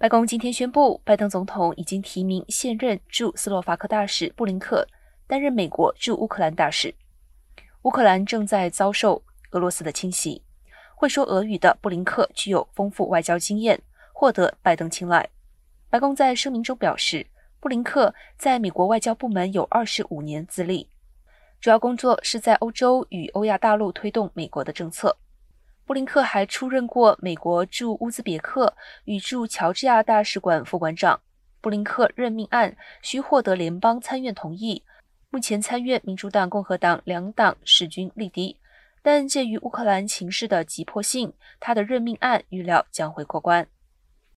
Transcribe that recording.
白宫今天宣布，拜登总统已经提名现任驻斯洛伐克大使布林克担任美国驻乌克兰大使。乌克兰正在遭受俄罗斯的侵袭，会说俄语的布林克具有丰富外交经验，获得拜登青睐。白宫在声明中表示，布林克在美国外交部门有二十五年资历，主要工作是在欧洲与欧亚大陆推动美国的政策。布林克还出任过美国驻乌兹别克与驻乔治亚大使馆副馆长。布林克任命案需获得联邦参院同意，目前参院民主党、共和党两党势均力敌，但鉴于乌克兰情势的急迫性，他的任命案预料将会过关。